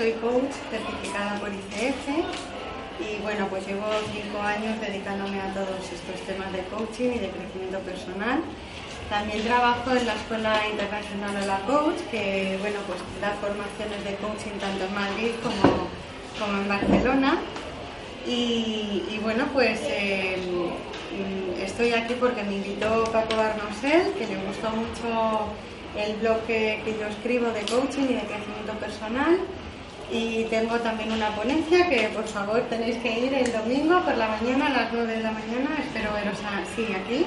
Soy coach certificada por ICF y bueno, pues llevo cinco años dedicándome a todos estos temas de coaching y de crecimiento personal. También trabajo en la Escuela Internacional de la Coach, que bueno, pues da formaciones de coaching tanto en Madrid como, como en Barcelona. Y, bueno, pues mm, estoy aquí porque me invitó Paco Arnosel, que le gustó mucho el blog que, que yo escribo de coaching y de crecimiento personal. Y tengo también una ponencia que por favor tenéis que ir el domingo por la mañana a las 9 de la mañana. Espero veros así aquí.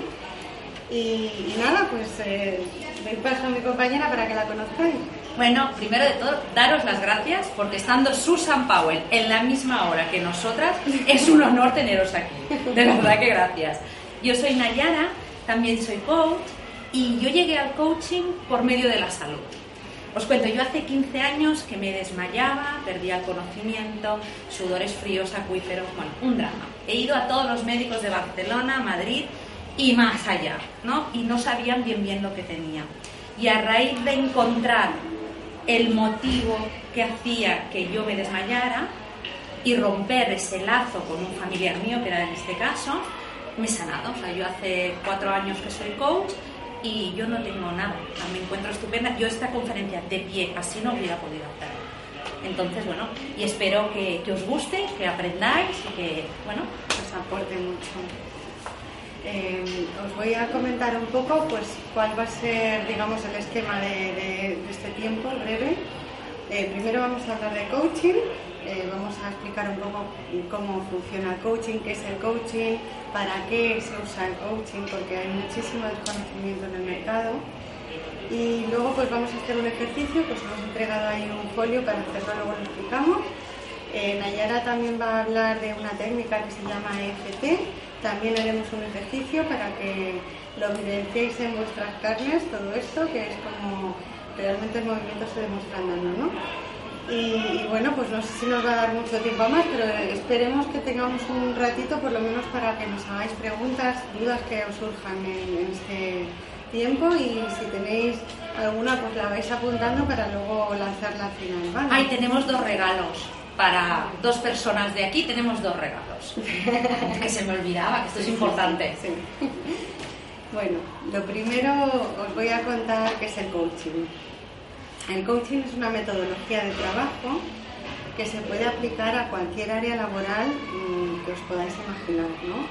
Y, nada, pues eh, doy paso a mi compañera para que la conozcáis. Bueno, primero de todo, daros las gracias porque estando Susan Powell en la misma hora que nosotras, es un honor teneros aquí. De verdad que gracias. Yo soy Nayara, también soy coach y yo llegué al coaching por medio de la salud. Os cuento, yo hace 15 años que me desmayaba, perdía el conocimiento, sudores fríos, acuíferos, bueno, un drama. He ido a todos los médicos de Barcelona, Madrid y más allá, ¿no? Y no sabían bien bien lo que tenía. Y a raíz de encontrar el motivo que hacía que yo me desmayara y romper ese lazo con un familiar mío, que era en este caso, me he sanado. O sea, yo hace cuatro años que soy coach y yo no tengo nada. Me encuentro estupenda. Yo esta conferencia de pie así no hubiera podido hacer. Entonces, bueno, y espero que, que os guste, que aprendáis y que, bueno, os aporte mucho. Eh, os voy a comentar un poco pues, cuál va a ser digamos, el esquema de este tiempo breve. Eh, primero vamos a hablar de coaching, eh, vamos a explicar un poco cómo funciona el coaching, qué es el coaching, para qué se usa el coaching, porque hay muchísimo desconocimiento en el mercado. Y luego pues vamos a hacer un ejercicio, pues hemos entregado ahí un folio para hacerlo, luego lo explicamos. Eh, Nayara también va a hablar de una técnica que se llama EFT. También haremos un ejercicio para que lo evidenciéis en vuestras carnes, todo esto, que es como realmente el movimiento se demuestra andando, ¿no? Y, y bueno, pues no sé si nos va a dar mucho tiempo más, pero esperemos que tengamos un ratito por lo menos para que nos hagáis preguntas, dudas que os surjan en, en este tiempo y si tenéis alguna pues la vais apuntando para luego lanzarla al final, ¿vale? Ahí tenemos dos regalos. Para dos personas de aquí tenemos dos regalos. que se me olvidaba, que esto es importante. Sí. Bueno, lo primero os voy a contar qué es el coaching. El coaching es una metodología de trabajo que se puede aplicar a cualquier área laboral mm, que os podáis imaginar, ¿no?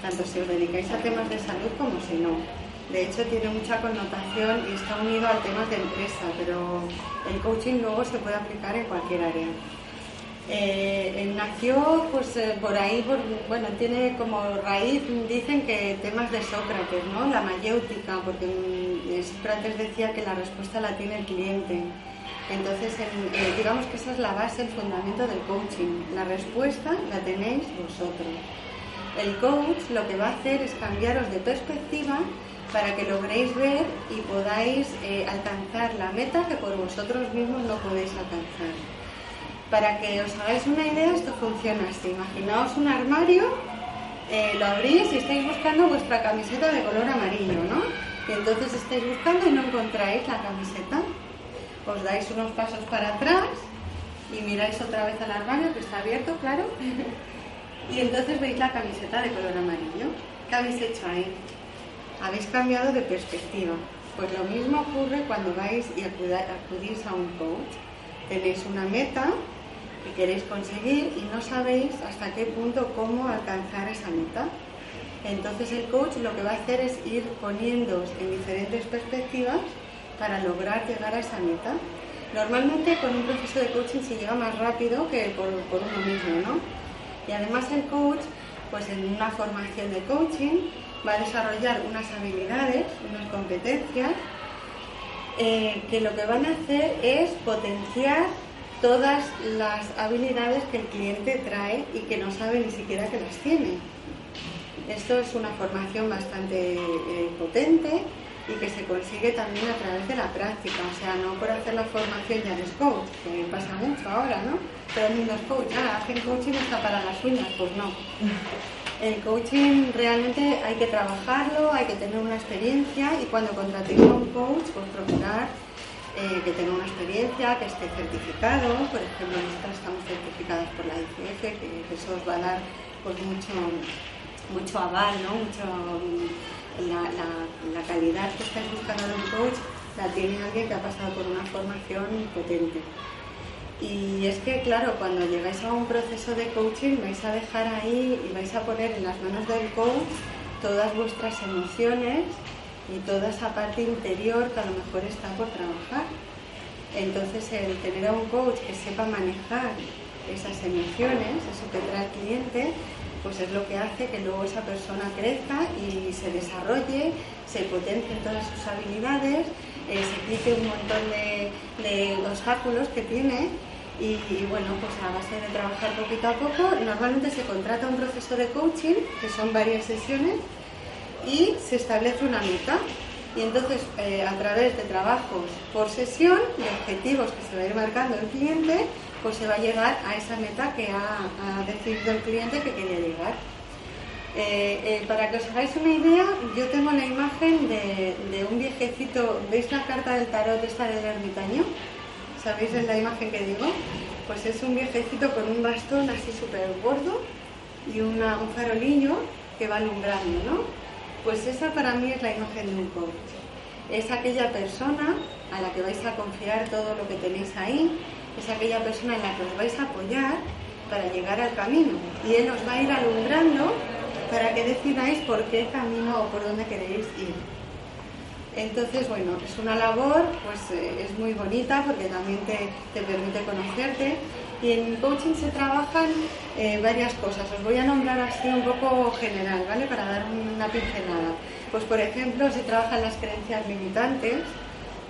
Tanto si os dedicáis a temas de salud como si no. De hecho, tiene mucha connotación y está unido al tema de empresa, pero el coaching luego se puede aplicar en cualquier área. Eh, nació pues eh, por ahí, bueno, tiene como raíz, dicen que temas de Sócrates, ¿no? La mayéutica, porque mm, Sócrates decía que la respuesta la tiene el cliente. Entonces, en- eh, digamos que esa es la base, el fundamento del coaching. La respuesta la tenéis vosotros. El coach lo que va a hacer es cambiaros de perspectiva para que logréis ver y podáis alcanzar la meta que por vosotros mismos no podéis alcanzar. Para que os hagáis una idea, esto funciona así. Imaginaos un armario, eh, lo abrís y estáis buscando vuestra camiseta de color amarillo, ¿no? Y entonces estáis buscando y no encontráis la camiseta. Os dais unos pasos para atrás y miráis otra vez al armario que está abierto, claro. y entonces veis la camiseta de color amarillo. ¿Qué habéis hecho ahí? Habéis cambiado de perspectiva. Pues lo mismo ocurre cuando vais y acudís a un coach. Tenéis una meta que queréis conseguir y no sabéis hasta qué punto cómo alcanzar esa meta. Entonces el coach lo que va a hacer es ir poniéndoos en diferentes perspectivas para lograr llegar a esa meta. Normalmente con un proceso de coaching se llega más rápido que por, por uno mismo, ¿no? Y además el coach, pues en una formación de coaching, va a desarrollar unas habilidades, unas competencias, eh, que lo que van a hacer es potenciar todas las habilidades que el cliente trae y que no sabe ni siquiera que las tiene. Esto es una formación bastante eh, potente y que se consigue también a través de la práctica, o sea, no por hacer la formación ya eres coach, que pasa mucho ahora, ¿no? Pero el mundo es coach, ah, hacen coaching está para las uñas, pues no. El coaching realmente hay que trabajarlo, hay que tener una experiencia y cuando contratéis a un coach, pues procurar eh, que tenga una experiencia, que esté certificado. Por ejemplo, nosotros estamos certificadas por la ICF, que eso os va a dar pues, mucho, mucho aval, ¿no? mucho, la, calidad que estáis buscando de un coach la tiene alguien que ha pasado por una formación potente. Y es que, claro, cuando llegáis a un proceso de coaching vais a dejar ahí y vais a poner en las manos del coach todas vuestras emociones y toda esa parte interior que a lo mejor está por trabajar. Entonces, el tener a un coach que sepa manejar esas emociones, eso que trae el cliente, pues es lo que hace que luego esa persona crezca y se desarrolle, se potencien todas sus habilidades, eh, se quite un montón de, obstáculos que tiene y, bueno, pues a base de trabajar poquito a poco, normalmente se contrata un proceso de coaching, que son varias sesiones, y se establece una meta. Y entonces, eh, a través de trabajos por sesión y objetivos que se va a ir marcando el cliente, pues se va a llegar a esa meta que ha, decidido el cliente que quería llegar. Eh, eh, para que os hagáis una idea, yo tengo la imagen de, un viejecito, ¿veis la carta del tarot esta del ermitaño? ¿Sabéis la imagen que digo? Pues es un viejecito con un bastón así súper gordo y un farolillo que va alumbrando, ¿no? Pues esa para mí es la imagen de un coach. Es aquella persona a la que vais a confiar todo lo que tenéis ahí, es aquella persona en la que os vais a apoyar para llegar al camino. Y Él os va a ir alumbrando para que decidáis por qué camino o por dónde queréis ir. Entonces, bueno, es una labor, pues eh, es muy bonita porque también te, permite conocerte. Y en coaching se trabajan eh, varias cosas. Os voy a nombrar así un poco general, ¿vale? Para dar una pincelada. Pues, por ejemplo, se trabajan las creencias limitantes,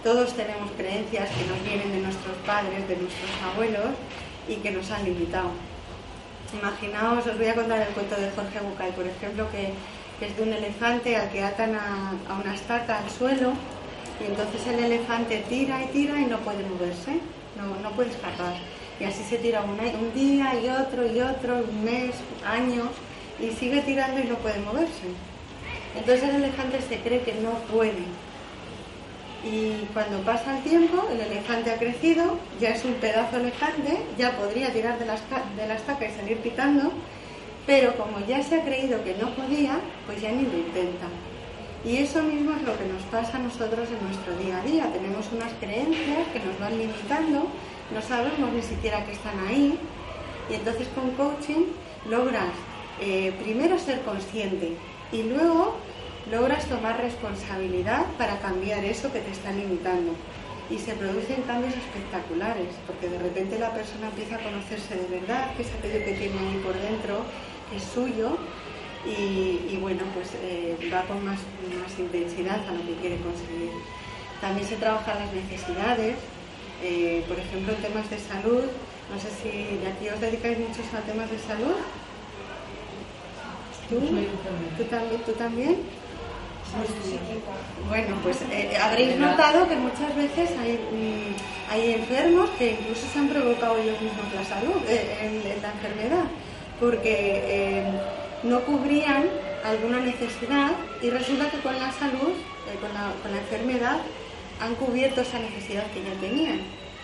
todos tenemos creencias que nos vienen de nuestros padres, de nuestros abuelos y que nos han limitado. Imaginaos, os voy a contar el cuento de Jorge Bucay, por ejemplo, que, es de un elefante al que atan a, una estaca al suelo y entonces el elefante tira y tira y no puede moverse, no, no puede escapar. Y así se tira un, un día y otro y otro, un mes, años, y sigue tirando y no puede moverse. Entonces el elefante se cree que no puede, y cuando pasa el tiempo, el elefante ha crecido, ya es un pedazo elefante, ya podría tirar de la, de la estaca y salir pitando, pero como ya se ha creído que no podía, pues ya ni lo intenta. Y eso mismo es lo que nos pasa a nosotros en nuestro día a día. Tenemos unas creencias que nos van limitando, no sabemos ni siquiera que están ahí. Y entonces con coaching logras eh, primero ser consciente y luego logras tomar responsabilidad para cambiar eso que te está limitando. Y se producen cambios espectaculares, porque de repente la persona empieza a conocerse de verdad, que es aquello que tiene ahí por dentro, es suyo, y, bueno, pues eh, va con más, más, intensidad a lo que quiere conseguir. También se trabajan las necesidades, eh, por ejemplo, en temas de salud. No sé si de aquí os dedicáis muchos a temas de salud. ¿Tú? ¿Tú también? ¿Tú también? Bueno, pues eh, habréis notado que muchas veces hay, mm, hay, enfermos que incluso se han provocado ellos mismos la salud, eh, la enfermedad, porque eh, no cubrían alguna necesidad y resulta que con la salud, con la, con, la, enfermedad, han cubierto esa necesidad que ya tenían.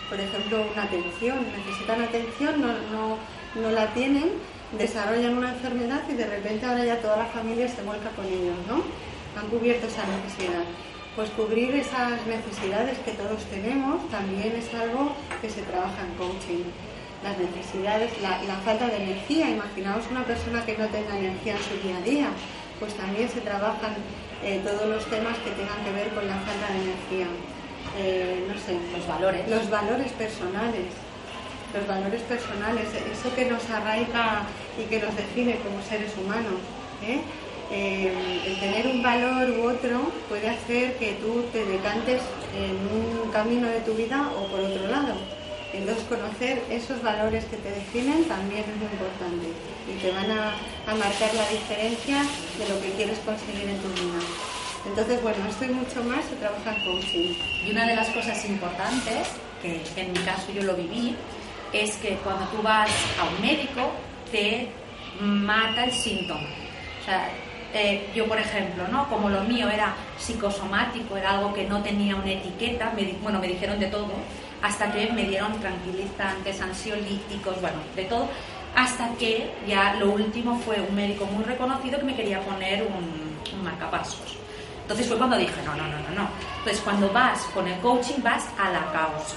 Por ejemplo, una atención, necesitan atención, no, no, no la tienen, desarrollan una enfermedad y de repente ahora ya toda la familia se vuelca con ellos, ¿no? han cubierto esa necesidad. Pues cubrir esas necesidades que todos tenemos también es algo que se trabaja en coaching. las necesidades, la, falta de energía. Imaginaos una persona que no tenga energía en su día a día, pues también se trabajan eh, todos los temas que tengan que ver con la falta de energía. Eh, no sé, los valores. Los valores personales. Los valores personales, eso que nos arraiga y que nos define como seres humanos. ¿eh? el tener un valor u otro puede hacer que tú te decantes en un camino de tu vida o por otro lado. Entonces conocer esos valores que te definen también es muy importante y te van a, marcar la diferencia de lo que quieres conseguir en tu vida. Entonces, bueno, esto y mucho más se trabaja en coaching. Y una de las cosas importantes, que en mi caso yo lo viví, es que cuando tú vas a un médico te mata el síntoma. O sea, eh, yo, por ejemplo, ¿no? como lo mío era psicosomático, era algo que no tenía una etiqueta, me, bueno, me dijeron de todo, hasta que me dieron tranquilizantes, ansiolíticos, bueno, de todo, hasta que ya lo último fue un médico muy reconocido que me quería poner un, marcapasos. Entonces fue cuando dije, no, no, no, no, no. Entonces cuando vas con el coaching vas a la causa.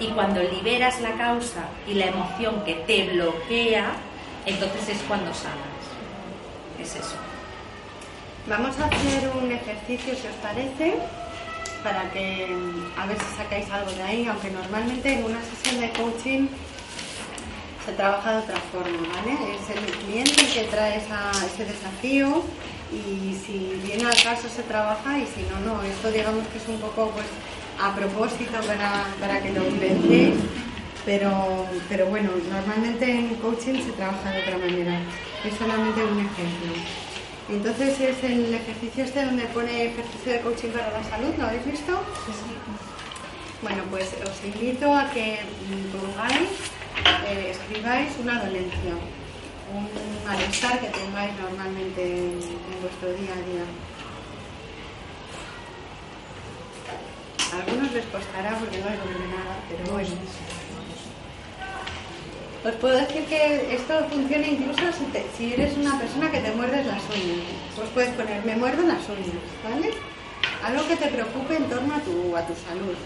Y cuando liberas la causa y la emoción que te bloquea, entonces es cuando sanas. Es eso. Vamos a hacer un ejercicio, si os parece, para que a ver si sacáis algo de ahí, aunque normalmente en una sesión de coaching se trabaja de otra forma, ¿vale? Es el cliente el que trae ese desafío y si viene al caso se trabaja y si no, no. Esto digamos que es un poco pues a propósito para, para que lo vivencéis, pero, pero bueno, normalmente en coaching se trabaja de otra manera. Es solamente un ejemplo. Entonces es el ejercicio este donde pone ejercicio de coaching para la salud, ¿lo habéis visto? Bueno, pues os invito a que pongáis, eh, escribáis una dolencia, un malestar que tengáis normalmente en, vuestro día a día. A algunos les costará porque no hay nada, pero bueno. Os puedo decir que esto funciona incluso si, eres una persona que te muerdes las uñas. Pues puedes poner, me muerdo las uñas, ¿vale? Algo que te preocupe en torno a tu, a tu salud.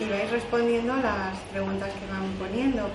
y vais respondiendo a las preguntas que van poniendo.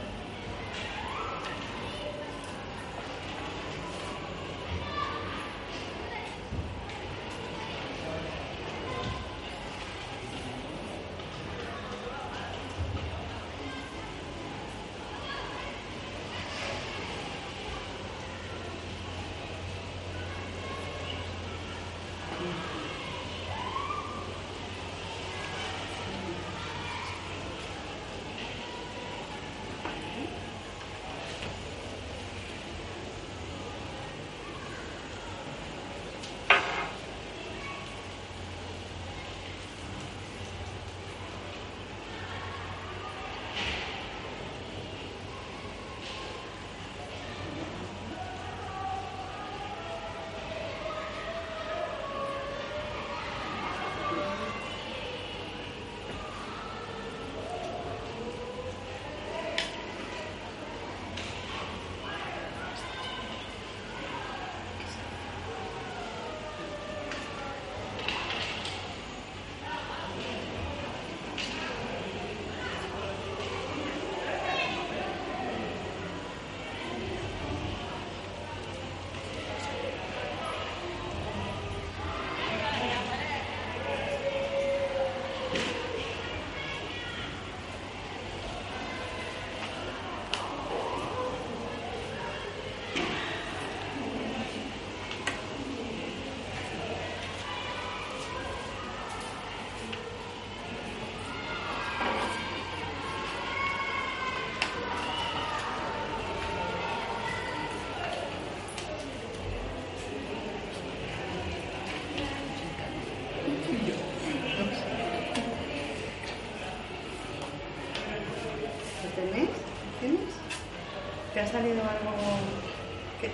Salido algo?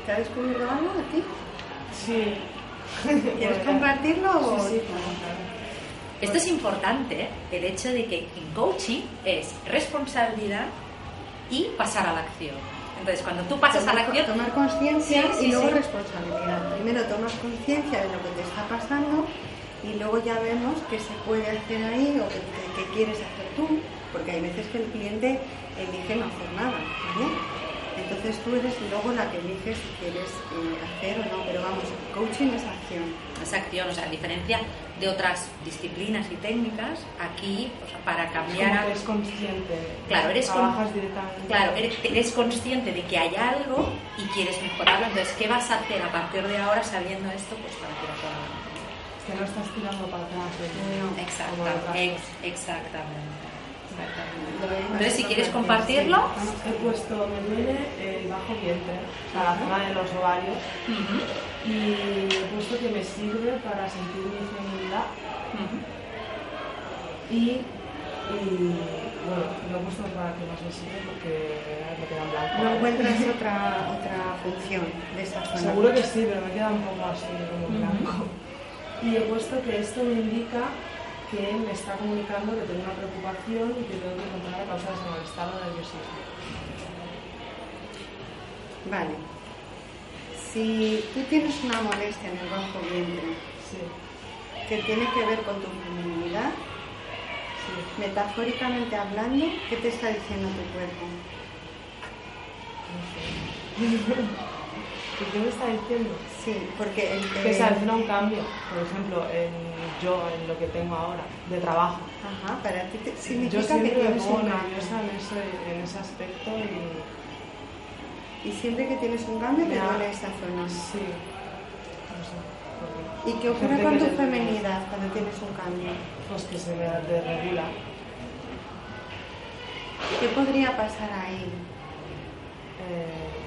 ¿Te ha descubierto algo a ti? Sí. ¿Quieres compartirlo? Sí, sí, Esto es importante, ¿eh? el hecho de que en coaching es responsabilidad y pasar a la acción. Entonces, cuando tú pasas a la acción... Tomar conciencia Sí, sí, y luego sí. responsabilidad. Primero tomas conciencia de lo que te está pasando y luego ya vemos qué se puede hacer ahí o qué quieres hacer tú, porque hay veces que el cliente elige no hacer nada, ¿vale? Entonces tú eres luego la que eliges si quieres eh, hacer o no, pero vamos, coaching es acción. esa acción, o sea, a diferencia de otras disciplinas y técnicas, aquí, o sea, para cambiar Como a- que es consciente. Claro, eres con- directamente. Claro, eres, eres consciente de que hay algo y quieres mejorarlo, entonces, ¿qué vas a hacer a partir de ahora sabiendo esto? Pues para que lo puedas Es que no estás tirando para atrás. ¿eh? Como Exacta, otras ex- cosas. exactamente. Entonces, si quieres compartirlo, He puesto, me duele el bajo vientre, o sea, la zona de los ovarios, y he puesto que me sirve para sentir mi feminidad y, y, bueno, lo he puesto para que más me sirve porque me queda blanco. No encuentras otra, otra función de esa zona. Seguro que sí, pero me queda un poco así como blanco. Y he puesto que esto me indica que me está comunicando que tengo una preocupación y que tengo que encontrar la causa de ese malestar o nerviosismo. Vale. Si tú tienes una molestia en el bajo vientre Sí, que tiene que ver con tu feminidad, sí, metafóricamente hablando, ¿qué te está diciendo tu cuerpo? no sé. ¿Y qué me está diciendo? Sí, porque el Que se avecina un cambio, por ejemplo, en yo, en lo que tengo ahora, de trabajo. Ajá, para ti te- Yo significa que siempre me tienes pongo nerviosa en ese, en ese aspecto y Y siempre que tienes un cambio te Me duele esa zona. sí, no sé. ¿Y qué ocurre con que tu feminidad cuando tienes un cambio? Pues que se me desregula. ¿Qué podría pasar ahí? Eh,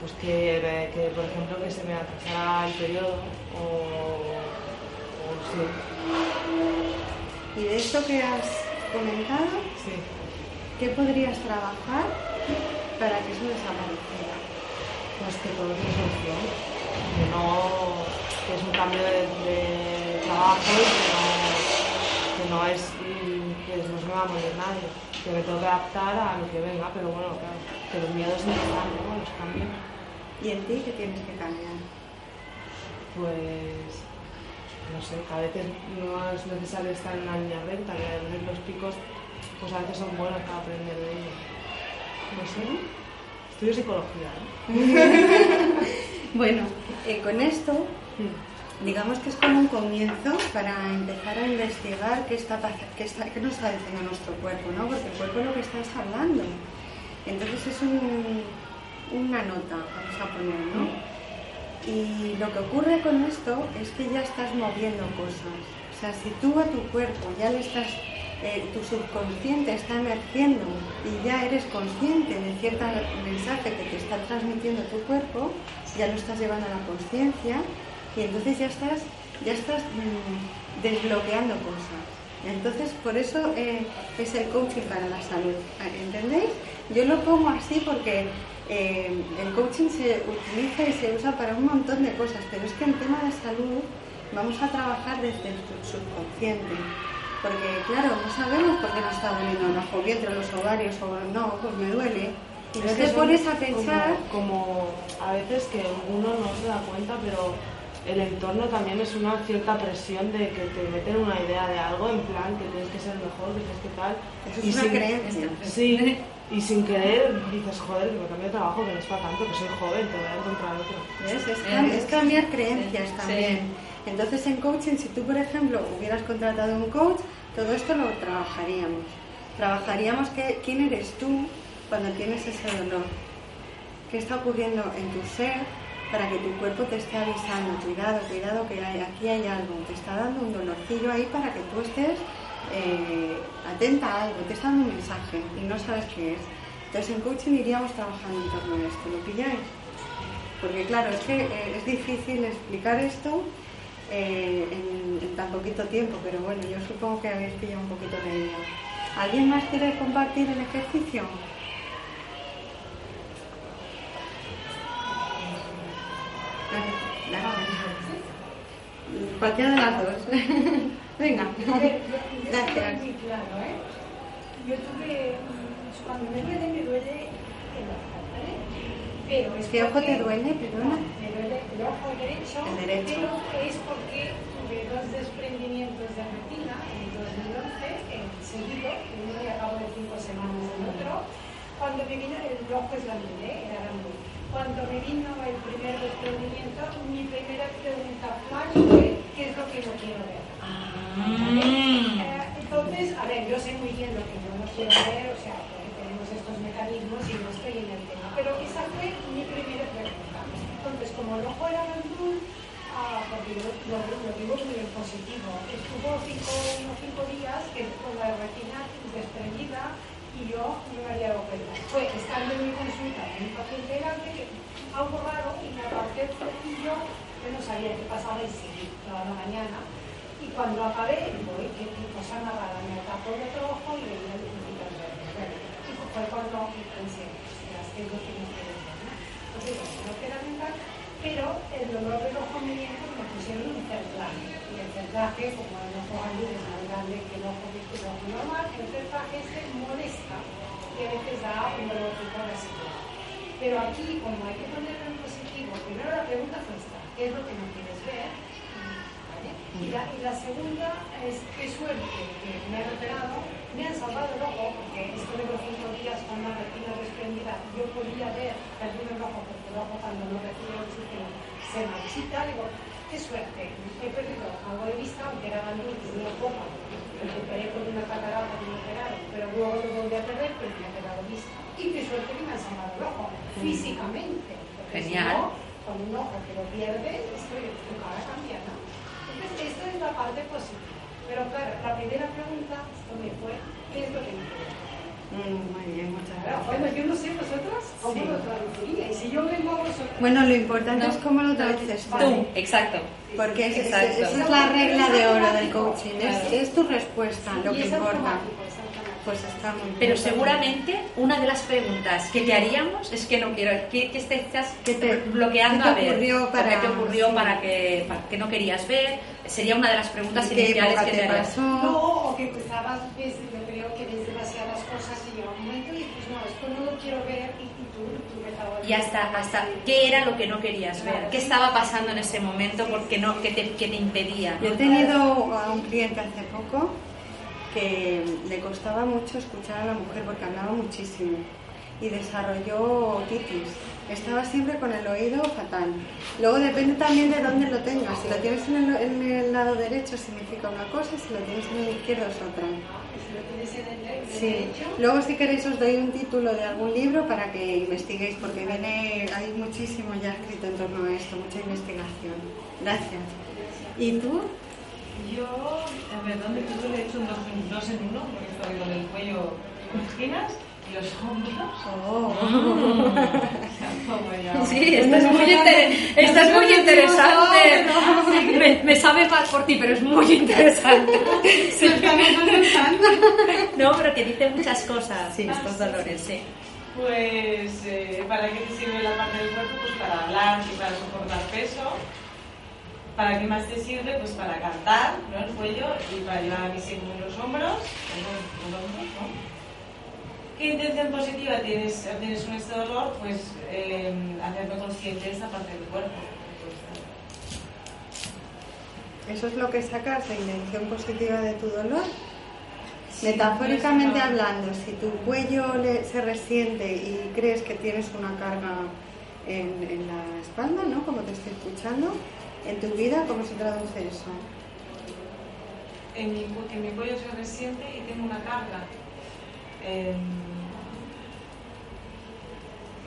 pues que, que, por ejemplo, que se me atrasara el periodo o, o sí, Y de esto que has comentado, sí. ¿qué podrías trabajar para que eso desapareciera? Pues que todo tiene solución. Que no, que es un cambio de, de trabajo y que no, que no es, que no se me va a morir nadie. Que me tengo que adaptar a lo que venga, pero bueno, claro, que los miedos no están, ¿no? Los cambios. ¿Y en ti qué tienes que cambiar? pues no sé, a veces no es necesario estar en una línea recta, que a veces los picos pues a veces son buenos para aprender de ellos. No sé, estudio psicología, ¿no? Bueno, eh, con esto, digamos que es como un comienzo para empezar a investigar qué, está, qué, está, qué nos está diciendo nuestro cuerpo, ¿no? Porque el cuerpo es lo que estás hablando. Entonces es un- una nota, vamos a poner, ¿no? Y lo que ocurre con esto es que ya estás moviendo cosas. O sea, si tú a tu cuerpo ya le estás, eh, tu subconsciente está emergiendo y ya eres consciente de cierto mensaje que te está transmitiendo tu cuerpo, ya lo estás llevando a la conciencia y entonces ya estás, ya estás mm, desbloqueando cosas. Entonces, por eso eh, es el coaching para la salud. ¿Entendéis? Yo lo pongo así porque eh, el coaching se utiliza y se usa para un montón de cosas, pero es que en tema de salud vamos a trabajar desde el subconsciente. Porque, claro, no sabemos por qué nos está doliendo bajo vientre, los ovarios o no, pues me duele. Y no te pones a pensar. Como, como a veces que uno no se da cuenta, pero el entorno también es una cierta presión de que te meten una idea de algo, en plan que tienes que ser mejor, que tienes que tal. Eso es y una sin- creencia. Sí, y sin querer dices, joder, que me cambio de trabajo, que no es para tanto, que soy joven, te voy a encontrar otro. ¿Ves? Es, cam- es cambiar creencias Sí. también. Entonces en coaching, si tú por ejemplo hubieras contratado un coach, todo esto lo trabajaríamos. Trabajaríamos que, quién eres tú cuando tienes ese dolor. ¿Qué está ocurriendo en tu ser para que tu cuerpo te esté avisando? Cuidado, cuidado, que hay- aquí hay algo. Te está dando un dolorcillo ahí para que tú estés eh, atenta a algo. Te está dando un mensaje y no sabes qué es. Entonces en coaching iríamos trabajando en torno a esto. ¿Lo pilláis? Porque claro, es que eh, es difícil explicar esto eh, en, tan poquito tiempo, pero bueno, yo supongo que habéis pillado un poquito la idea. ¿Alguien más quiere compartir el ejercicio? Gracias. Cualquiera de las dos. Venga. Yo- yo Gracias. estoy muy claro, ¿eh? Yo tuve, mm, cuando me duele, me duele el ojo, ¿vale? pero es ¿Qué ojo porque- te duele, perdona? Me duele el ojo derecho, El derecho. pero es porque tuve dos desprendimientos de retina en 2011, en seguido, uno y a cabo de cinco semanas el otro. Cuando me vino, el ojo es grande, ¿eh? era grande. Cuando me vino el primer desprendimiento, mi primera pregunta fue, ¿qué es lo que no quiero ver? Mm. Entonces, a ver, yo sé muy bien lo que yo no quiero ver, o sea, porque tenemos estos mecanismos y no estoy en el tema, pero esa fue mi primera pregunta. Entonces, como el ojo era azul, ah, porque yo lo, lo digo muy en positivo, estuvo cinco, unos cinco días que con la retina desprendida y yo no me había dado cuenta. Fue estando en mi consulta con un paciente grande que algo raro y me aparté el flequillo, yo no sabía qué pasaba y seguí toda la mañana. Cuando acabé, digo, "Uy, qué, qué cosa más rara, me tapó el otro ojo y veía lucitas verdes. Bueno, y fue cuando pensé, es lo que me quiero ¿no? Entonces, no queda mental, pero el dolor me viene porque me pusieron un cerclaje. Y el cerclaje, como el ojo grande es más grande que el ojo, que el ojo normal, el cerclaje este molesta y a veces da un dolor de cabeza. Pero aquí, como hay que ponerlo en positivo, primero la pregunta fue esta, ¿qué es lo que no quieres ver? Y, la, y la segunda es, qué suerte que me han operado, me han salvado el ojo, porque estuve los cinco días con la retina desprendida, yo podía ver, perdí el ojo, porque el ojo cuando no recibe oxígeno se marchita, digo, qué suerte, he perdido algo de vista, aunque era grande, tenía poca, me operé con una catarata que me operaron, pero luego lo volví a perder, pero me ha quedado vista. Y qué suerte que me han salvado el ojo, físicamente. porque si Genial. no, con un ojo que lo pierdes, esto tu cara cambia, ¿no? Entonces, esta es la parte positiva. Pero claro, la primera pregunta, esto me fue, ¿qué es lo que me? Mm, muy bien, muchas gracias. bueno, yo no sé vosotras cómo Sí. lo traduciríais. Si yo vengo a vosotros... Bueno, lo importante No. es cómo lo traduces tú. Exacto. Porque es- Exacto. esa es la regla de oro del coaching. Es, es tu respuesta lo y que importa. automático. Pues está muy bien. Pero seguramente una de las preguntas que te haríamos es que no quiero, que, que estás ¿Qué te- bloqueando qué te a ver, para- qué te ocurrió sí. para, que, para que no querías ver, sería una de las preguntas ¿Qué iniciales que te te harías. No, o que empezabas, ves, yo creo que ves demasiadas cosas y llega un momento y dices, no, esto no lo quiero ver y, y tú, tú empezabas Y hasta, hasta qué era lo que no querías ver, qué estaba pasando en ese momento porque no, que te, que te impedía. Yo he tenido a un cliente hace poco que le costaba mucho escuchar a la mujer porque hablaba muchísimo y desarrolló otitis. Estaba siempre con el oído fatal. Luego depende también de dónde lo tengas. Si lo tienes en el, en el lado derecho significa una cosa, si lo tienes en el izquierdo es otra. Si lo tienes en el Sí. Luego si queréis os doy un título de algún libro para que investiguéis porque viene hay muchísimo ya escrito en torno a esto, mucha investigación. Gracias. ¿Y tú? Yo, a ver, ¿dónde tú le he hecho un dos, en- dos en uno? Porque estoy con el cuello con esquinas y los hombros. Oh. Ya. Sí, esto es muy, inter- esto es muy interesante. Me, me sabe mal por ti, pero es muy interesante. Sí. No, pero que dice muchas cosas. Sí, estos dolores, sí. Pues, eh, ¿para qué te sirve la parte del cuerpo? Pues para hablar y para soportar peso. ¿Para qué más te sirve? Pues para cantar, ¿no? El cuello y para llevar a mis hijos en los hombros. los hombros, ¿no? ¿Qué intención positiva tienes, tienes con este dolor? Pues eh, hacerme consciente de esta parte del cuerpo. ¿Eso es lo que sacas de intención positiva de tu dolor? Metafóricamente pues, no. hablando, si tu cuello le- se resiente y crees que tienes una carga en, en la espalda, ¿no? Como te estoy escuchando, en tu vida, ¿cómo se traduce eso? En mi, que mi cuello se resiente y tengo una carga. Em,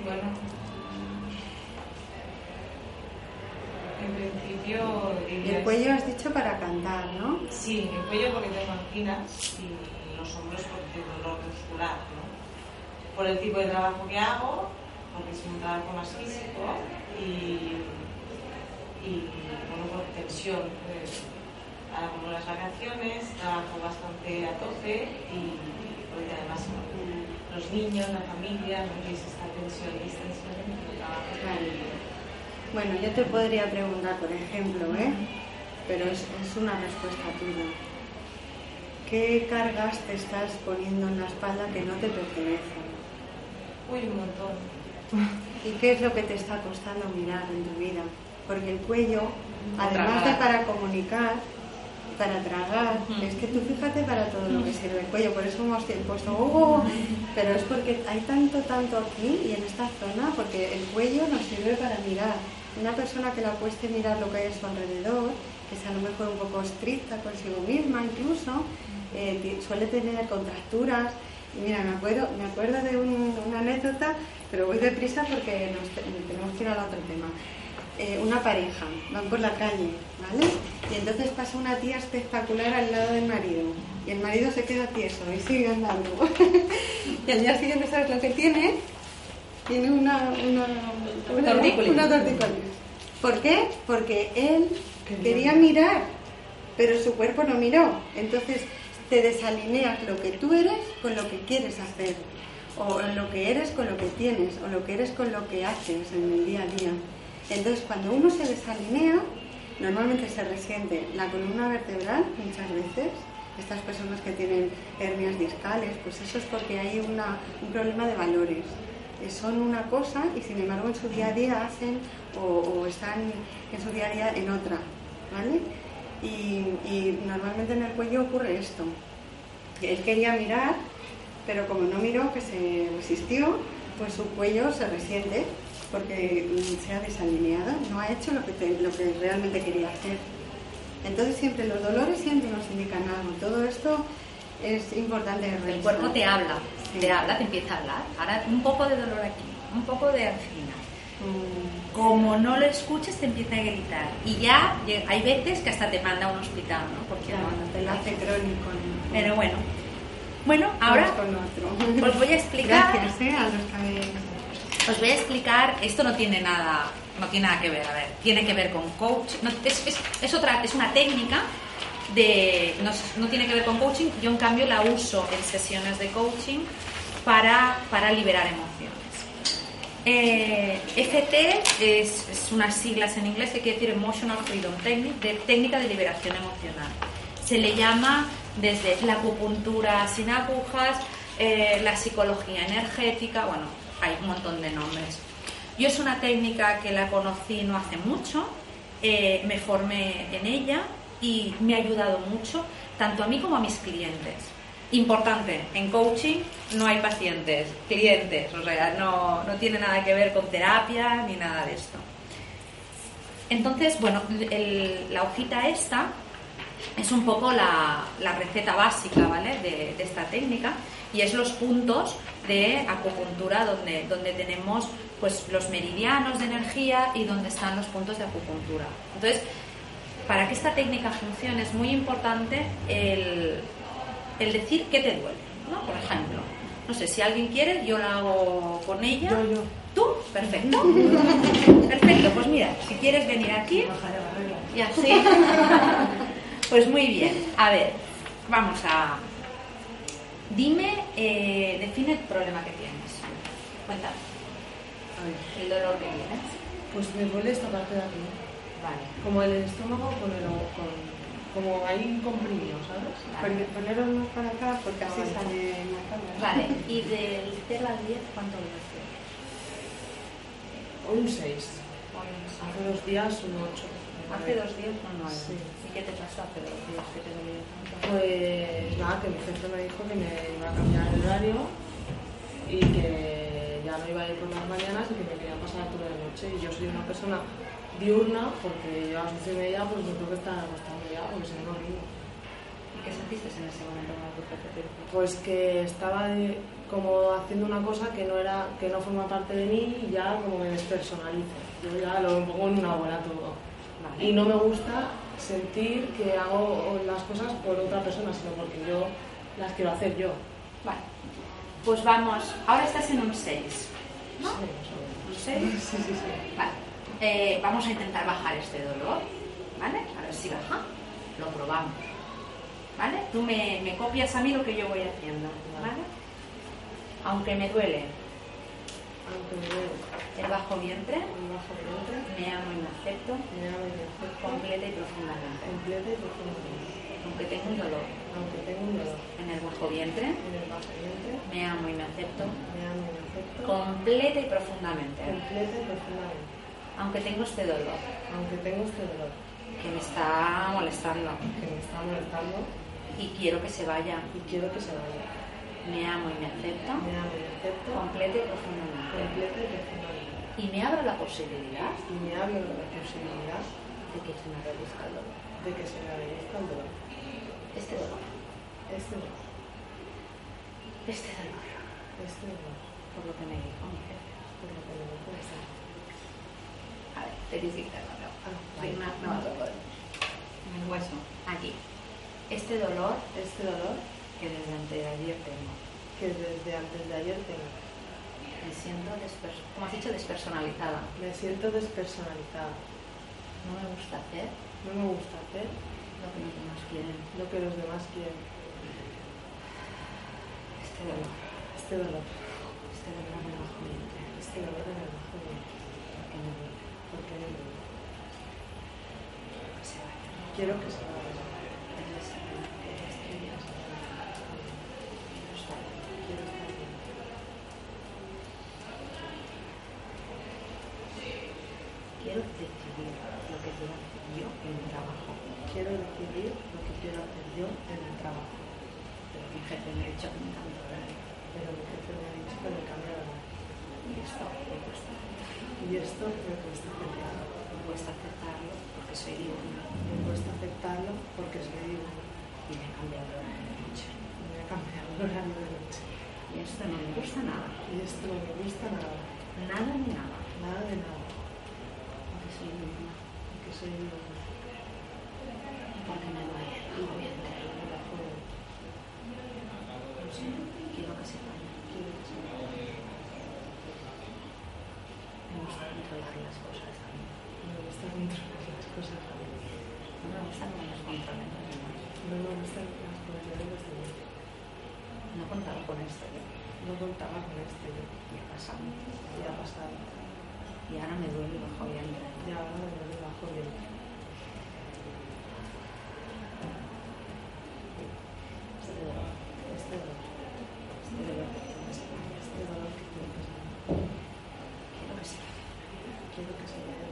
bueno, en principio Y el cuello has dicho para cantar, ¿no? Sí, el cuello porque tengo anginas y los hombros porque tengo dolor muscular, ¿no? Por el tipo de trabajo que hago, porque es un trabajo más físico y, y bueno, por tensión. Pues, hago las vacaciones, trabajo bastante a tope y porque además los niños, la familia, ¿no? y es esta tensión y extensión en el trabajo. Bueno, yo te podría preguntar, por ejemplo, ¿eh? pero es, es una respuesta tuya. ¿Qué cargas te estás poniendo en la espalda que no te pertenecen? Uy, un montón. ¿Y qué es lo que te está costando mirar en tu vida? Porque el cuello, además de para comunicar, para tragar, es que tú fíjate para todo lo que sirve el cuello, por eso hemos puesto, "Oh", pero es porque hay tanto, tanto aquí y en esta zona, porque el cuello nos sirve para mirar. Una persona que le cueste mirar lo que hay a su alrededor, que sea a lo mejor un poco estricta consigo misma incluso, eh, suele tener contracturas. Y mira, me acuerdo, me acuerdo de un- una anécdota, pero voy deprisa porque nos te- tenemos que ir al otro tema. Eh, una pareja, van por la calle, ¿vale? Y entonces pasa una tía espectacular al lado del marido. Y el marido se queda tieso y sigue andando. y al día siguiente, ¿sabes lo que tiene? Tiene una, una, una, Tortícolis. una tortícolis. ¿Por qué? Porque él Quería quería mirar, pero su cuerpo no miró. Entonces te desalineas lo que tú eres con lo que quieres hacer, o lo que eres con lo que tienes, o lo que eres con lo que haces en el día a día. Entonces cuando uno se desalinea, normalmente se resiente la columna vertebral muchas veces. Estas personas que tienen hernias discales, pues eso es porque hay una- un problema de valores. Eh, Son una cosa y sin embargo en su día a día hacen o, están en su día a día en otra, ¿vale? Y normalmente en el cuello ocurre esto. Él quería mirar, pero como no miró, que se resistió, pues su cuello se resiente porque se ha desalineado, no ha hecho lo que, te- lo que realmente quería hacer. Entonces siempre los dolores siempre nos indican algo. Todo esto es importante El revisar. cuerpo te habla, Sí. te habla, te empieza a hablar. Ahora un poco de dolor aquí, un poco de angina. Mm, Como no lo escuches, te empieza a gritar. Y ya hay veces que hasta te manda a un hospital, ¿no? Porque claro, no, te lo hace crónico. ¿no? Pero bueno. Bueno, ahora Vamos con otro. os voy a explicar. Gracias, ¿eh? A los que. Os voy a explicar, esto no tiene nada, no tiene nada que ver, a ver, tiene que ver con coaching, no, es, es- es otra, es una técnica de, no, no tiene que ver con coaching, yo en cambio la uso en sesiones de coaching para, para liberar emociones. Eh, FT es, es unas siglas en inglés que quiere decir Emotional Freedom Technique, técnica de liberación emocional. Se le llama desde la acupuntura sin agujas, eh, la psicología energética, bueno, hay un montón de nombres. Yo es una técnica que la conocí no hace mucho, eh, me formé en ella y me ha ayudado mucho, tanto a mí como a mis clientes. Importante, en coaching no hay pacientes, clientes, o sea, no, no tiene nada que ver con terapia ni nada de esto. Entonces, bueno, la hojita esta es un poco la, la receta básica, ¿vale? De, de esta técnica y es los puntos de acupuntura donde, donde tenemos pues los meridianos de energía y donde están los puntos de acupuntura. Entonces, para que esta técnica funcione es muy importante el, el decir qué te duele, ¿no? Por ejemplo, no sé, si alguien quiere, yo la hago con ella. Yo, yo. ¿Tú? Perfecto. Perfecto, pues mira, si quieres venir aquí, y así. Pues muy bien. A ver, vamos a. Dime, eh, define el problema que tienes. Cuéntame, A ver, el dolor que tienes. pues me duele esta parte de aquí. Vale. Como el estómago con el con, como ahí comprimido, ¿sabes? Poneros más para acá porque así Vale. sale en la cámara. Vale, y del 0 al 10, ¿cuánto duele? Un 6. Hace dos días un 8. Hace dos días no. Sí. ¿Y qué te pasó hace dos días que te dolía? Pues nada, que mi jefe me dijo que me iba a cambiar el horario y que ya no iba a ir por las mañanas y que me quería pasar toda la noche. Y yo soy una persona diurna porque yo a las 11 y media pues me tengo que estar acostando ya porque si no rindo. ¿Y qué sentiste en ese momento cuando tu jefe? Pues que estaba de- como haciendo una cosa que no era que no forma parte de mí y ya como me despersonalizo. Yo ya lo pongo en una bola todo. Vale. Y no me gusta sentir que hago las cosas por otra persona, sino porque yo las quiero hacer yo. Vale. Pues vamos, ahora estás en un 6. ¿No? Sí. ¿Un 6? Sí, sí, sí. Vale. Eh, vamos a intentar bajar este dolor. ¿Vale? A ver si baja. Lo probamos. ¿Vale? Tú me, me copias a mí lo que yo voy haciendo. ¿Vale? Aunque me duele el bajo vientre, un bajo vientre, me amo y me acepto me da medio acepto completa y profundamente. completa y profundamente. Aunque tengo un dolor aunque tengo un dolor en el bajo vientre, en el bajo vientre, me amo y me acepto me amo y me acepto completa y profundamente. completa y profundamente. Aunque tengo este dolor Aunque tengo este dolor que me está molestando que me está molestando y quiero que se vaya. y quiero que se vaya. Me amo y me acepto Me amo y me acepto completa y profundamente. completa y profundamente. Y me abro la posibilidad Y me de la posibilidad de que se me reduzca el dolor. de que se me reduzca el dolor. Este dolor, Este dolor, este dolor, este dolor, por lo que me dijo mi jefe. por lo que me dijo esta. A ver, que no, no. No, dolor. En el hueso, aquí. Este dolor Este dolor que desde antes de ayer tengo. que desde antes de ayer tengo. Me siento, desper- como has dicho, despersonalizada. Me siento despersonalizada. No me gusta hacer No me gusta hacer lo que los demás quieren. lo que los demás quieren. Este dolor, Este dolor, este dolor me bajo mi vientre. este dolor en el bajo vientre. Porque me duele. Porque me duele. Que se vaya. Quiero que se vaya. Debe ser que te estrellas. Quiero estar bien. Quiero estar bien. Quiero decidir lo que quiero hacer yo en mi trabajo. Quiero decidir lo que quiero hacer yo en el trabajo. Pero mi jefe me ha dicho que me cambie de horario. Pero mi jefe me ha dicho que me cambie de horario. Y esto me cuesta. Y esto me cuesta aceptarlo. Me cuesta aceptarlo porque soy diurna Me cuesta aceptarlo porque soy diurna. y me he cambiado de horario de noche. Me ha cambiado el horario de noche. Y esto no me gusta nada. Y esto no me gusta nada. Nada ni nada. Nada de nada. Porque soy diurna. Porque soy diurna. Porque me duele el bajo vientre. Me la juego. No sé, quiero que se vaya. Quiero que se vaya. Me gusta controlar las cosas también. Me gusta controlar las cosas. No me gusta que me las controlen los demás. No me gustan las cosas de los demás. No contaba con esto yo. No contaba con esto yo. Y ha pasado. Ya ha pasado. Y ahora me duele el bajo vientre. Y ahora me duele el bajo vientre. Este dolor. Este dolor. Este dolor que vaya. Este dolor que sanar. Quiero que se. Quiero que se vaya.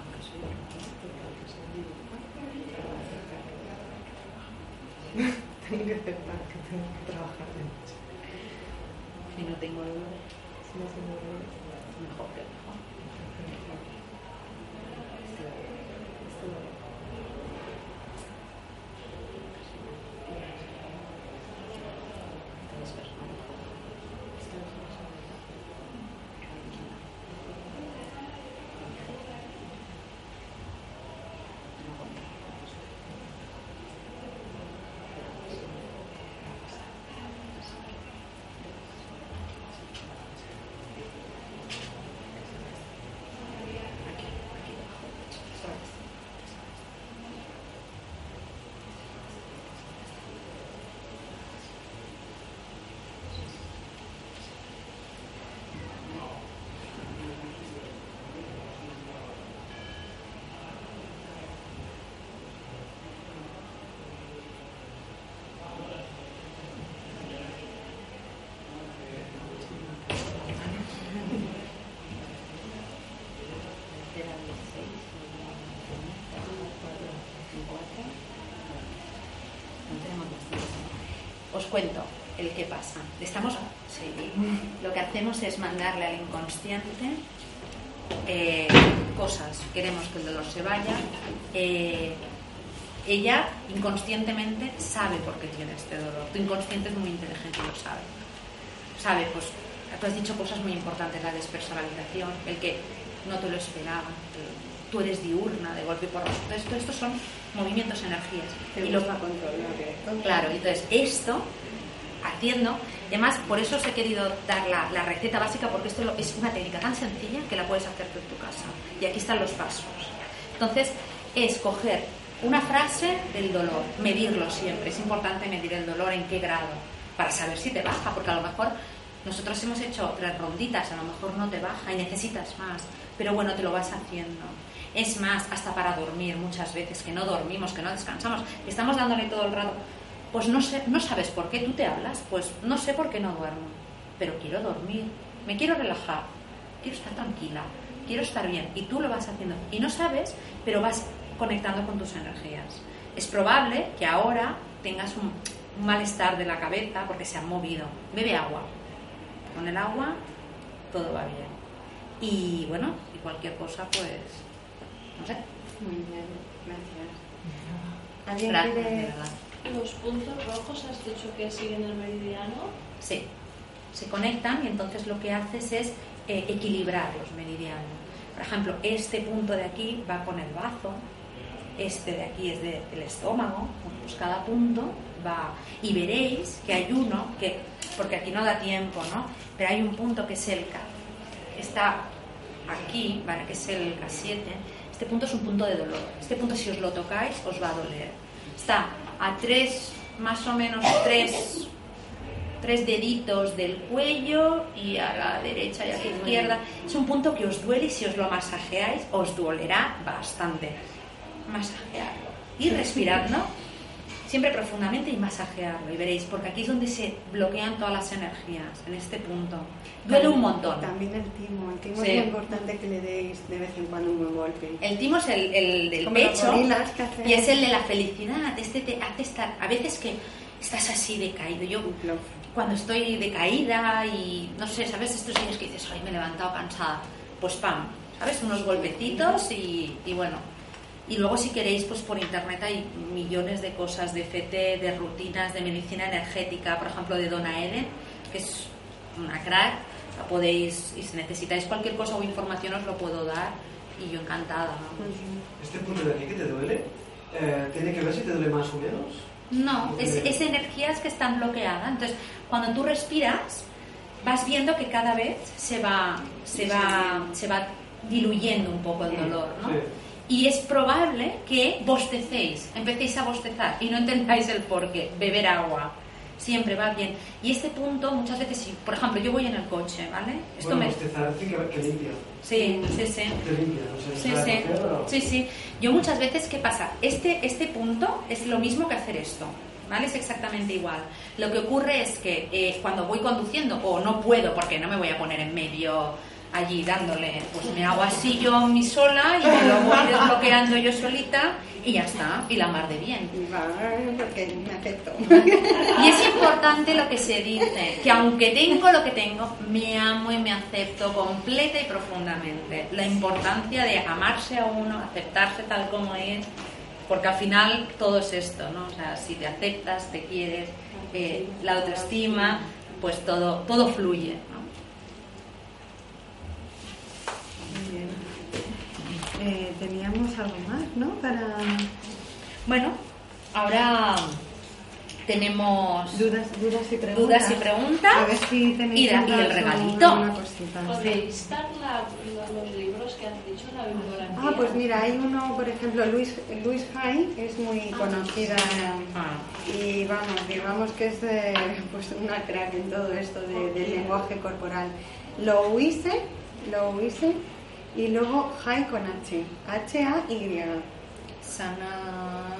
Aunque soy. Porque aunque soy diurna, tengo que tengo que trabajar de noche. Si no tengo dolor, Si no tengo dolor, mejor que mejor. Este dolor. este dolor. Te despersonalizo. Este despersonalizado. No contaba con eso. Pero sí, va a pasar. Así que, Aquí, aquí debajo del pecho. Suaves. Era 16, no tenemos más tiempo. Os cuento el qué pasa. Estamos, sí, lo que hacemos es mandarle al inconsciente eh, cosas. Queremos que el dolor se vaya. Eh, ella inconscientemente sabe por qué tiene este dolor. Tu inconsciente es muy inteligente y lo sabe. Sabe, pues, tú has dicho cosas muy importantes, la despersonalización, el que no te lo esperaba, que tú eres diurna de golpe por otro. Esto, estos son movimientos, energías. Te Y lo- gusta controlar esto. Claro, entonces esto, haciendo, y además por eso os he querido dar la, la receta básica, porque esto es una técnica tan sencilla que la puedes hacer tú en tu casa. Y aquí están los pasos. Entonces, es coger una frase del dolor, medirlo siempre. Es importante medir el dolor en qué grado, para saber si te baja, porque a lo mejor nosotros hemos hecho tres ronditas, a lo mejor no te baja y necesitas más, pero bueno, te lo vas haciendo. Es más, hasta para dormir muchas veces, que no dormimos, que no descansamos, que estamos dándole todo el rato. Pues no, sé, no sabes por qué tú te hablas, pues no sé por qué no duermo, pero quiero dormir, me quiero relajar, quiero estar tranquila, quiero estar bien. Y tú lo vas haciendo. Y no sabes, pero vas conectando con tus energías. Es probable que ahora tengas un, un malestar de la cabeza porque se han movido. Bebe agua. Con el agua todo va bien. Y bueno, y cualquier cosa, pues. Muy bien, gracias. ¿Alguien Gracias, quiere...? Los puntos rojos has dicho que siguen el meridiano. Sí, se conectan y entonces lo que haces es eh, equilibrar los meridianos. Por ejemplo, este punto de aquí va con el bazo, este de aquí es de- del estómago, pues cada punto va. Y veréis que hay uno que, porque aquí no da tiempo, ¿no? Pero hay un punto que es el K. Está aquí, ¿vale? Que es el K7. Este punto es un punto de dolor. Este punto, si os lo tocáis, os va a doler. Está a tres, más o menos tres tres deditos del cuello y a la derecha y a la izquierda. Es un punto que os duele y si os lo masajeáis os dolerá bastante. Masajearlo y respirarlo siempre profundamente y masajearlo y veréis, porque aquí es donde se bloquean todas las energías, en este punto. Duele un montón. También el timo. El timo Sí. es muy importante que le deis de vez en cuando un buen golpe. El timo es el, el del Como pecho y es el de la felicidad. Este te hace estar, a veces que estás así decaído. Yo cuando estoy decaída y no sé, ¿sabes? Estos días que dices, ay, me he levantado cansada, pues pam, ¿sabes? Unos golpecitos y, y bueno. Y luego si queréis, pues por internet hay millones de cosas de FT, de rutinas, de medicina energética, por ejemplo, de Donna Eden, que es una crack. La podéis, y si necesitáis cualquier cosa o información os lo puedo dar y yo encantada. Este punto de aquí que te duele, eh, ¿tiene que ver si te duele más o menos? No, es, es energías que están bloqueadas. Entonces, cuando tú respiras, vas viendo que cada vez se va, se va, se va diluyendo un poco el dolor, ¿no? Sí. Y es probable que bostecéis, empecéis a bostezar y no entendáis el porqué. Beber agua siempre va bien. Y este punto, muchas veces, si, por ejemplo, yo voy en el coche, ¿vale? Esto bueno, me. bostezar sí que, que limpia. Sí, sí, sí. Que limpia, no sé. Sí, sí, sí. Yo muchas veces, ¿qué pasa? Este, este punto es lo mismo que hacer esto, ¿vale? Es exactamente igual. Lo que ocurre es que eh, cuando voy conduciendo, o no puedo, porque no me voy a poner en medio allí dándole, pues me hago así yo mi sola y me lo voy desbloqueando yo solita y ya está, y la mar de bien. Y va, porque me acepto. Y es importante lo que se dice, que aunque tengo lo que tengo, me amo y me acepto completa y profundamente. La importancia de amarse a uno, aceptarse tal como es, porque al final todo es esto, ¿no? O sea, si te aceptas, te quieres, eh, la autoestima, pues todo, todo fluye, ¿no? Muy bien. Eh, teníamos algo más, ¿no? Para Bueno, ahora tenemos dudas, dudas y preguntas. dudas y preguntas. A ver si tenéis y, y el regalito. ¿Podéis dar los libros que has dicho, la bibliografía? Ah, pues mira, hay uno, por ejemplo, Luis, Luis Hay, es muy conocida Ah. y vamos, digamos que es eh, pues una crack en todo esto de- del lenguaje corporal. Lo hice, lo hice y luego Hay con H, H-A-Y. Sana.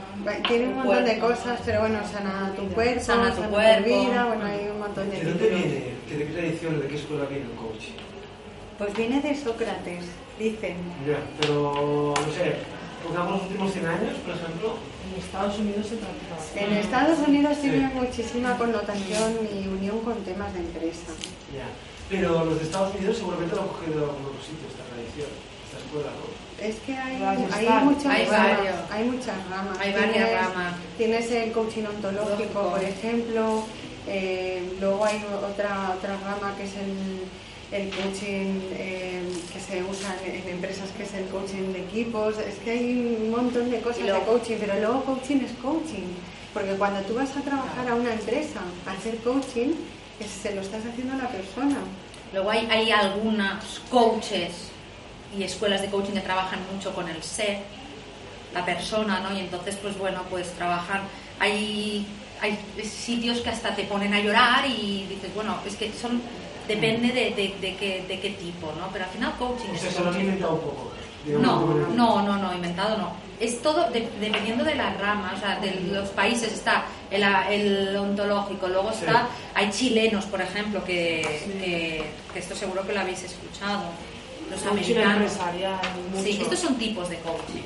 Tiene un tu montón de cuerpo. cosas, pero bueno, sana tu cuerpo, Sana tu sana cuerpo. vida, bueno, hay un montón de ¿De dónde títulos. viene? ¿Que ¿De qué tradición, de qué escuela viene el coaching? Pues viene de Sócrates, dicen. Ya, pero, no sé, pongamos los últimos 100 años, por ejemplo. En Estados Unidos se practica. En Estados Unidos Sí. tiene muchísima connotación y unión con temas de empresa. Ya. Pero los de Estados Unidos seguramente lo han cogido de algún otro sitio, esta tradición, esta escuela, ¿no? Es que hay, hay muchas Hay ramas. varios. Hay muchas ramas. Hay varias Tienes- ramas. Tienes el coaching ontológico, Lógico. por ejemplo. eh, luego hay otra otra rama que es el, el coaching eh, que se usa en, en empresas, que es el coaching de equipos. Es que hay un montón de cosas luego- de coaching, pero luego coaching es coaching. Porque cuando tú vas a trabajar a una empresa a hacer coaching, es- se lo estás haciendo a la persona. Luego hay, hay algunos coaches y escuelas de coaching que trabajan mucho con el ser, la persona, ¿no? Y entonces, pues bueno, pues trabajan. Hay, hay sitios que hasta te ponen a llorar y dices, bueno, es que son. Depende de, de, de qué, de qué tipo, ¿no? Pero al final coaching O es se lo han inventado un poco. No, no, no, no, inventado no. Es todo de- dependiendo de las ramas, o sea, de los países está el, el ontológico, luego Sí. está, hay chilenos, por ejemplo, que, que, que esto seguro que lo habéis escuchado, los americanos. Sí, estos son tipos de coaching.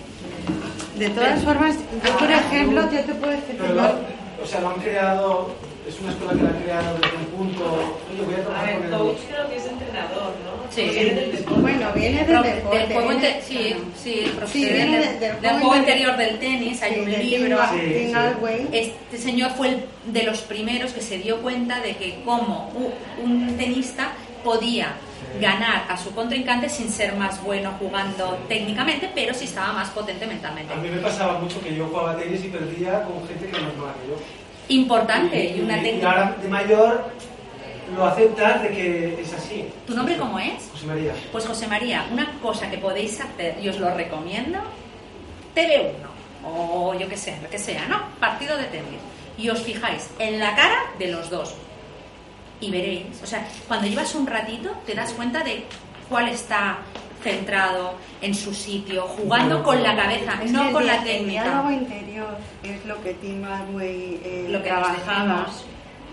De todas formas, yo por ejemplo, yo te puedo decir Pero, o sea, lo han creado, es una escuela que la han creado desde un punto. Voy a A ver, con el. coach creo que es entrenador, ¿no? Sí. Viene del deporte. Bueno, viene del deporte. del juego viene- inte- sí, claro. sí, procede Sí, viene del, de- del del juego interior. del tenis, hay Sí, un libro. Sí. Este señor fue el de los primeros que se dio cuenta de que como un tenista podía ganar a su contrincante sin ser más bueno jugando técnicamente, pero si estaba más potente mentalmente. A mí me pasaba mucho que yo jugaba tenis y perdía con gente que no es más que yo. Importante y una y técnica. ahora de mayor lo aceptas de que es así. ¿Tu nombre cómo es? José María. Pues José María, una cosa que podéis hacer y os lo recomiendo, TV1 o yo que sé, lo que sea, ¿no? Partido de tenis. Y os fijáis en la cara de los dos. Y veréis, o sea, cuando llevas un ratito te das cuenta de cuál está centrado en su sitio, jugando con la cabeza, Es no con la El diálogo técnica. interior es lo que Tim Galway eh, Lo que nos trabajaba.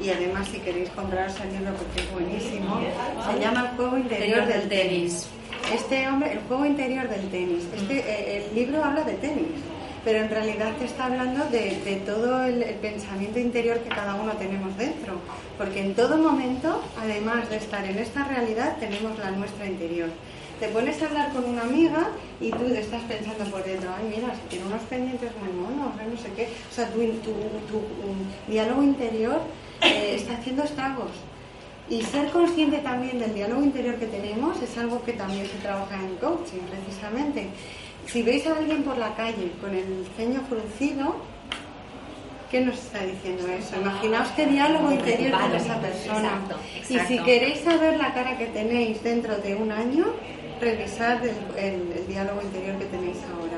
Y además, si queréis compraros el libro porque es buenísimo, se llama El juego interior Interior del del tenis. Este hombre, el juego interior del tenis. Este, Mm. eh, el libro habla de tenis, pero en realidad te está hablando de, de todo el, el pensamiento interior que cada uno tenemos dentro. Porque en todo momento, además de estar en esta realidad, tenemos la nuestra interior. Te pones a hablar con una amiga y tú te estás pensando por dentro, ay, mira, si tiene unos pendientes muy monos, no sé qué. O sea, tu, tu, tu, um, diálogo interior eh, está haciendo estragos. Y ser consciente también del diálogo interior que tenemos es algo que también se trabaja en coaching, precisamente. Si veis a alguien por la calle con el ceño fruncido, ¿qué nos está diciendo eso? Imaginaos qué diálogo interior tiene esa persona. Exacto, Y si queréis saber la cara que tenéis dentro de un año, revisad el, el- el diálogo interior que tenéis ahora.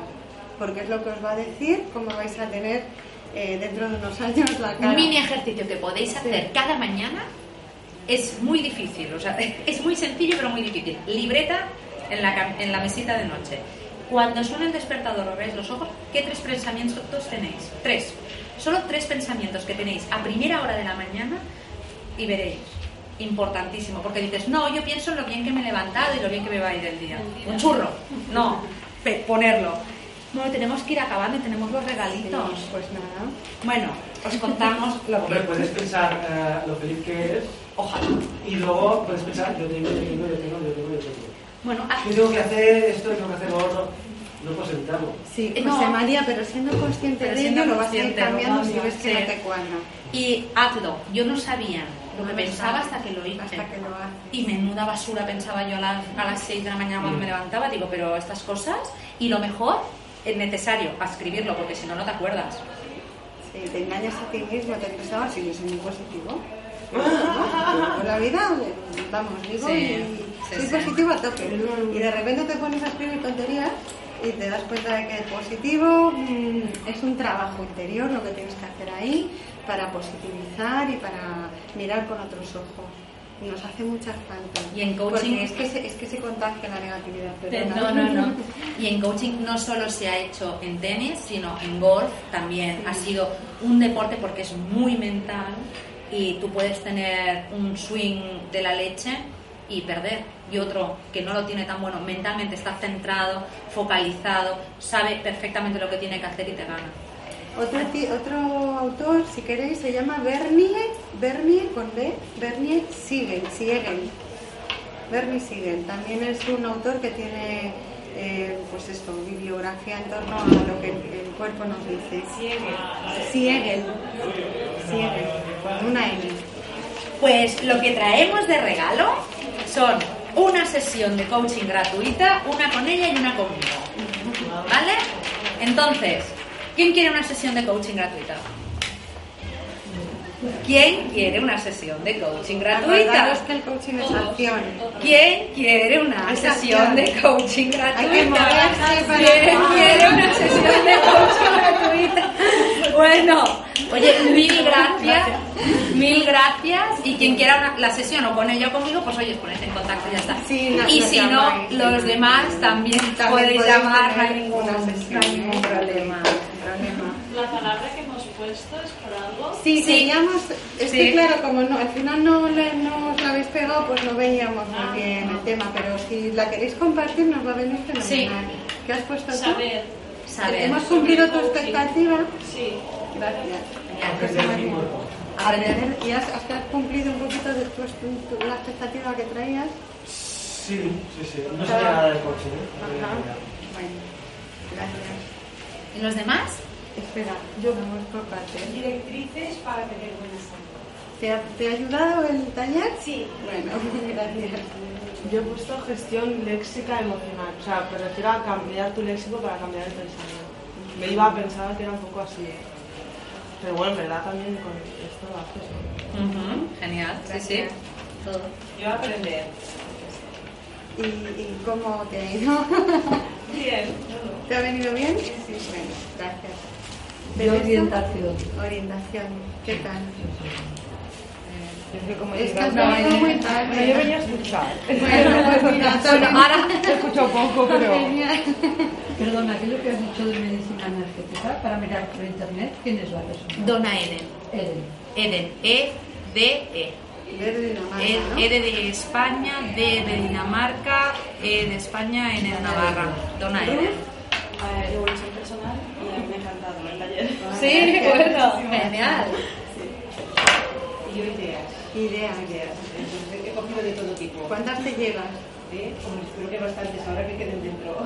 Porque es lo que os va a decir cómo vais a tener eh, dentro de unos años la cara. Un mini ejercicio que podéis hacer cada mañana es muy difícil, o sea, es muy sencillo pero muy difícil. Libreta en la, en la mesita de noche. Cuando suena el despertador o veis los ojos, ¿qué tres pensamientos tenéis? Tres. Solo tres pensamientos que tenéis a primera hora de la mañana y veréis. Importantísimo, porque dices, no, yo pienso en lo bien que me he levantado y lo bien que me va a ir el día. Un churro. No, pe- ponerlo. Bueno, tenemos que ir acabando y tenemos los regalitos. Sí, pues nada. Bueno, os contamos lo Hombre, que... puedes pensar eh, lo feliz que eres Ojalá. y luego puedes pensar, yo tengo, yo tengo, yo tengo, yo tengo, yo tengo. Bueno, ah, Yo tengo que hacer esto, tengo que hacer lo otro. No puedes evitarlo. Sí, Eh, José no. María, pero siendo consciente Pero de siendo ello, lo vas a ir cambiando si ves que no te cuadra. y hazlo. Yo no sabía lo que pensaba hasta que lo hice. Hasta que lo haces. Y menuda basura pensaba yo a las, a las 6 de la mañana cuando me levantaba. Digo, pero estas cosas, y lo mejor, es necesario, a escribirlo, porque si no, no te acuerdas. Si te engañas a ti mismo, te pensaba si yo soy muy positivo. Por la vida, vamos, digo, Sí, y sí, soy sí. positivo a tope. Y de repente te pones a escribir tonterías y te das cuenta de que el positivo mm, es un trabajo interior lo que tienes que hacer ahí para positivizar y para mirar con otros ojos. Nos hace mucha falta. Y en coaching- Porque es que se, es que se contagia la negatividad. No, perdona. no, no. Y en coaching no solo se ha hecho en tenis, sino en golf también. Ha sido un deporte porque es muy mental y tú puedes tener un swing de la leche y perder. Y otro que no lo tiene tan bueno, mentalmente está centrado, focalizado, sabe perfectamente lo que tiene que hacer y te gana. Otro, otro autor, si queréis, se llama Bernie, Bernie con B, Bernie Siegel, Siegel. Bernie Siegel. También es un autor que tiene, eh, pues esto, bibliografía en torno a lo que el, cuerpo nos dice. Siegel. Siegel. Siegel. Una N. Pues lo que traemos de regalo son una sesión de coaching gratuita, una con ella y una conmigo. ¿Vale? Entonces, ¿quién quiere una sesión de coaching gratuita? ¿Quién quiere una sesión de coaching gratuita? Que el coaching es acción. ¿Quién quiere una Es sesión de coaching gratuita? ¿Quién quiere una sesión de coaching gratuita? Bueno, oye, mil gracias, mil gracias y quien quiera una- la sesión o con ella o conmigo, pues oye, ponéis en contacto y ya está. Sí, no- y si no, llamáis, los sí. demás también, También podéis llamar, no hay ningún, no hay ningún problema. La palabra que hemos puesto es por algo. Sí, Sí. queríamos, es Sí. que claro, como no, al final no, le, no os la habéis pegado, pues no veíamos muy Ah, bien no. el tema, pero si la queréis compartir nos va a venir fenomenal. Sí. ¿Qué has puesto tú? Saber. Saber. ¿Hemos cumplido tu expectativa? Sí. Gracias. Aprender, ¿y has, has cumplido un poquito de tu, tu- la expectativa que traías? Sí, sí, sí. No sabía nada del coche, ¿eh? Ajá. Bueno, gracias. ¿Y los demás? Espera, yo vamos por partes. Directrices para tener buena salud. ¿Te ha, ¿Te ha ayudado el taller? Sí. Bueno, gracias. Yo he puesto gestión léxica emocional, o sea, me refiero a cambiar tu léxico para cambiar el pensamiento. Me iba a pensar que era un poco así, pero bueno, en verdad también con esto lo haces. Genial, sí, sí. Todo. Yo a aprender. ¿Y, y cómo te ha ido? Bien. ¿Te ha venido bien? Sí, Bueno, gracias. De orientación. Orientación. ¿Qué tal? Es que como Es que no, eh, muy Bueno, yo venía a escuchar. Bueno, pues mira, ahora He escuchado poco, pero... Perdona, ¿qué es lo que has dicho de medicina energética? Para mirar por internet, ¿quién es la persona? Dona Eden. Eren. Eden. E-D-E. Ver de Dinamarca, E, ¿no? E de España, D de Dinamarca, E de España, N de Navarra. Dona Eden. Eh, evolución personal y a mí me ha encantado el taller. Sí, bueno. Genial. Y yo ideas. Ideas. Ideas. Entonces, he cogido de todo tipo. ¿Cuántas te llevas? ¿Eh? Espero que bastantes ahora que queden dentro.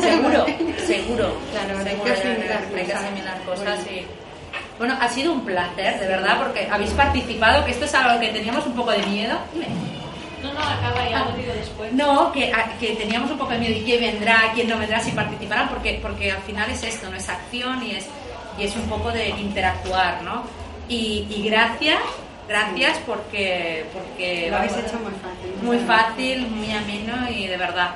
Seguro, seguro. Claro, hay seguro que asimilar hay que cosas. asimilar cosas y... Bueno, ha sido un placer, de verdad, porque habéis participado, que esto es algo que teníamos un poco de miedo. No, no, acaba ya, lo digo después. No, que, a- que teníamos un poco de miedo y quién vendrá, quién no vendrá, si participarán, porque, porque al final es esto, no es acción y es, y es un poco de interactuar, ¿no? Y, y gracias, gracias porque, porque Lo habéis hecho muy fácil. muy fácil, muy ameno y de verdad,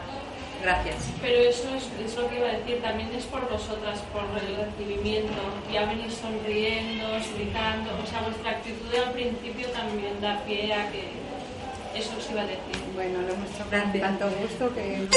gracias. Pero eso es, es lo que iba a decir, también es por vosotras, por el recibimiento. Ya venís sonriendo, gritando, o sea, vuestra actitud al principio también da pie a que eso os iba a decir. Bueno, lo hemos hecho con tanto gusto que...